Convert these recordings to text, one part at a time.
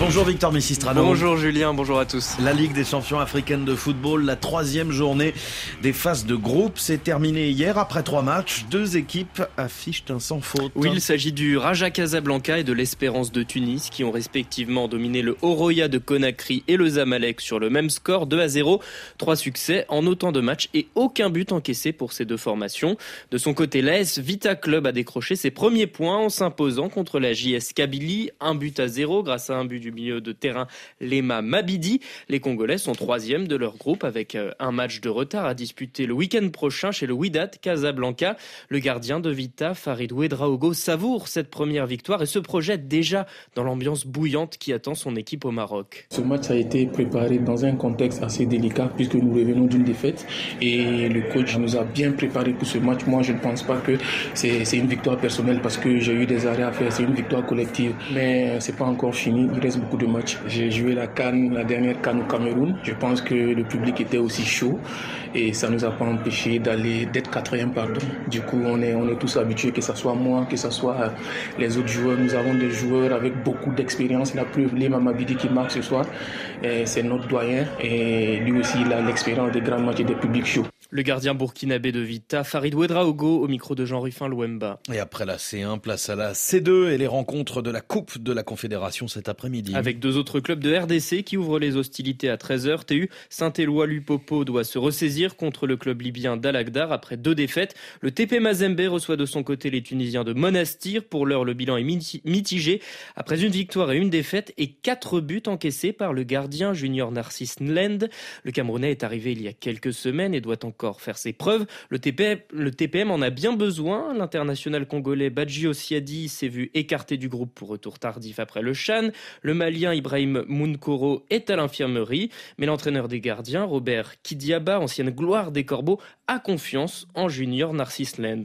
Bonjour Victor Messistrano. Bonjour Julien, bonjour à tous. La Ligue des champions africaines de football, la troisième journée des phases de groupe s'est terminée hier. Après trois matchs, deux équipes affichent un sans faute. Oui, il s'agit du Raja Casablanca et de l'Espérance de Tunis qui ont respectivement dominé le Oroya de Conakry et le Zamalek sur le même score 2 à 0. Trois succès en autant de matchs et aucun but encaissé pour ces deux formations. De son côté, l'AS Vita Club a décroché ses premiers points en s'imposant contre la JS Kabylie, un but à zéro grâce à un but du milieu de terrain Lema Mabidi. Les Congolais sont troisième de leur groupe avec euh, un match de retard à disputer le week-end prochain chez le Wydad Casablanca. Le gardien de Vita, Farid Ouedraogo, savoure cette première victoire et se projette déjà dans l'ambiance bouillante qui attend son équipe au Maroc. Ce match a été préparé dans un contexte assez délicat puisque nous revenons d'une défaite et le coach nous a bien préparé pour ce match. Moi, je ne pense pas que c'est une victoire personnelle parce que j'ai eu des arrêts à faire. C'est une victoire collective, mais c'est pas encore fini. Il reste beaucoup de matchs. J'ai joué la Cannes, la dernière Cannes au Cameroun. Je pense que le public était aussi chaud et ça nous a pas empêché d'aller d'être quatrième pardon. Du coup, on est on est tous habitués que ce soit moi, que ce soit euh, les autres joueurs. Nous avons des joueurs avec beaucoup d'expérience. La preuve, les Mamabidi qui marque ce soir, c'est notre doyen et lui aussi il a l'expérience des grands matchs et des publics chauds. Le gardien burkinabé de Vita, Farid Ouedraogo, au micro de Jean-Ruffin Louemba. Et après la C1, place à la C2 et les rencontres de la Coupe de la Confédération cet après-midi. Avec deux autres clubs de RDC qui ouvrent les hostilités à 13h. TU Saint-Éloi Lupopo doit se ressaisir contre le club libyen d'Al-Agdar après deux défaites. Le TP Mazembe reçoit de son côté les Tunisiens de Monastir. Pour l'heure, le bilan est mitigé. Après une victoire et une défaite et quatre buts encaissés par le gardien junior Narcisse Nlend. Le Camerounais est arrivé il y a quelques semaines et doit encore faire ses preuves. Le TPM, en a bien besoin. L'international congolais Badji Osiadi s'est vu écarté du groupe pour retour tardif après le Chan. Malien Ibrahim Munkoro est à l'infirmerie. Mais l'entraîneur des gardiens, Robert Kidiaba, ancienne gloire des Corbeaux, a confiance en junior Narcisse Land.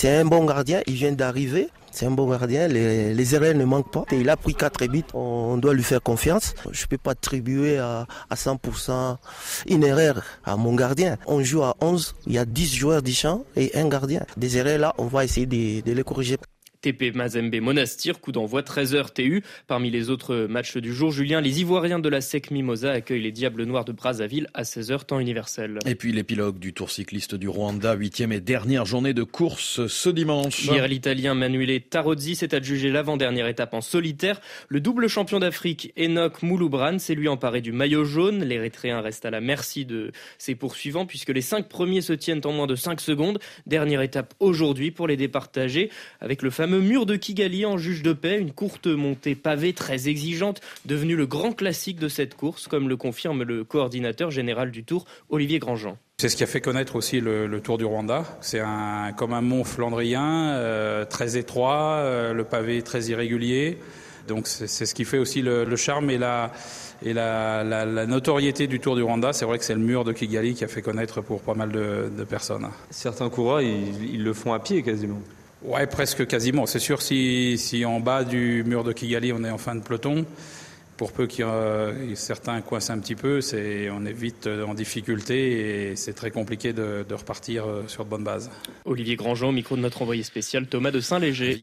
C'est un bon gardien, il vient d'arriver. C'est un bon gardien, les, erreurs ne manquent pas. il a pris 4 buts, on doit lui faire confiance. Je ne peux pas attribuer à, à 100% une erreur à mon gardien. On joue à 11, il y a 10 joueurs du champ et un gardien. Des erreurs là, on va essayer de les corriger. TP Mazembe Monastir, coup d'envoi 13h TU. Parmi les autres matchs du jour, Julien, les Ivoiriens de la SEC Mimosa accueillent les Diables Noirs de Brazzaville à 16h temps universel. Et puis l'épilogue du Tour cycliste du Rwanda, huitième et dernière journée de course ce dimanche. Hier, l'Italien Manuele Tarozzi s'est adjugé l'avant-dernière étape en solitaire. Le double champion d'Afrique, Enoch Mouloubran, s'est lui emparé du maillot jaune. L'Érythréen reste à la merci de ses poursuivants puisque les cinq premiers se tiennent en moins de 5 secondes. Dernière étape aujourd'hui pour les départager avec le fameux fameux mur de Kigali en juge de paix, une courte montée pavée très exigeante, devenue le grand classique de cette course, comme le confirme le coordinateur général du Tour, Olivier Grandjean. C'est ce qui a fait connaître aussi le, Tour du Rwanda. C'est un, comme un mont flandrien, euh, très étroit, euh, le pavé très irrégulier. Donc c'est ce qui fait aussi le, charme et, la, et la, la, notoriété du Tour du Rwanda. C'est vrai que c'est le mur de Kigali qui a fait connaître pour pas mal de, de personnes. Certains coureurs, ils, ils le font à pied quasiment. Ouais, presque quasiment. C'est sûr, si, si en bas du mur de Kigali, on est en fin de peloton, pour peu qu'il certains coincent un petit peu, c'est, on est vite en difficulté et c'est très compliqué de, de repartir sur de bonnes bases. Olivier Grandjean, micro de notre envoyé spécial Thomas de Saint-Léger.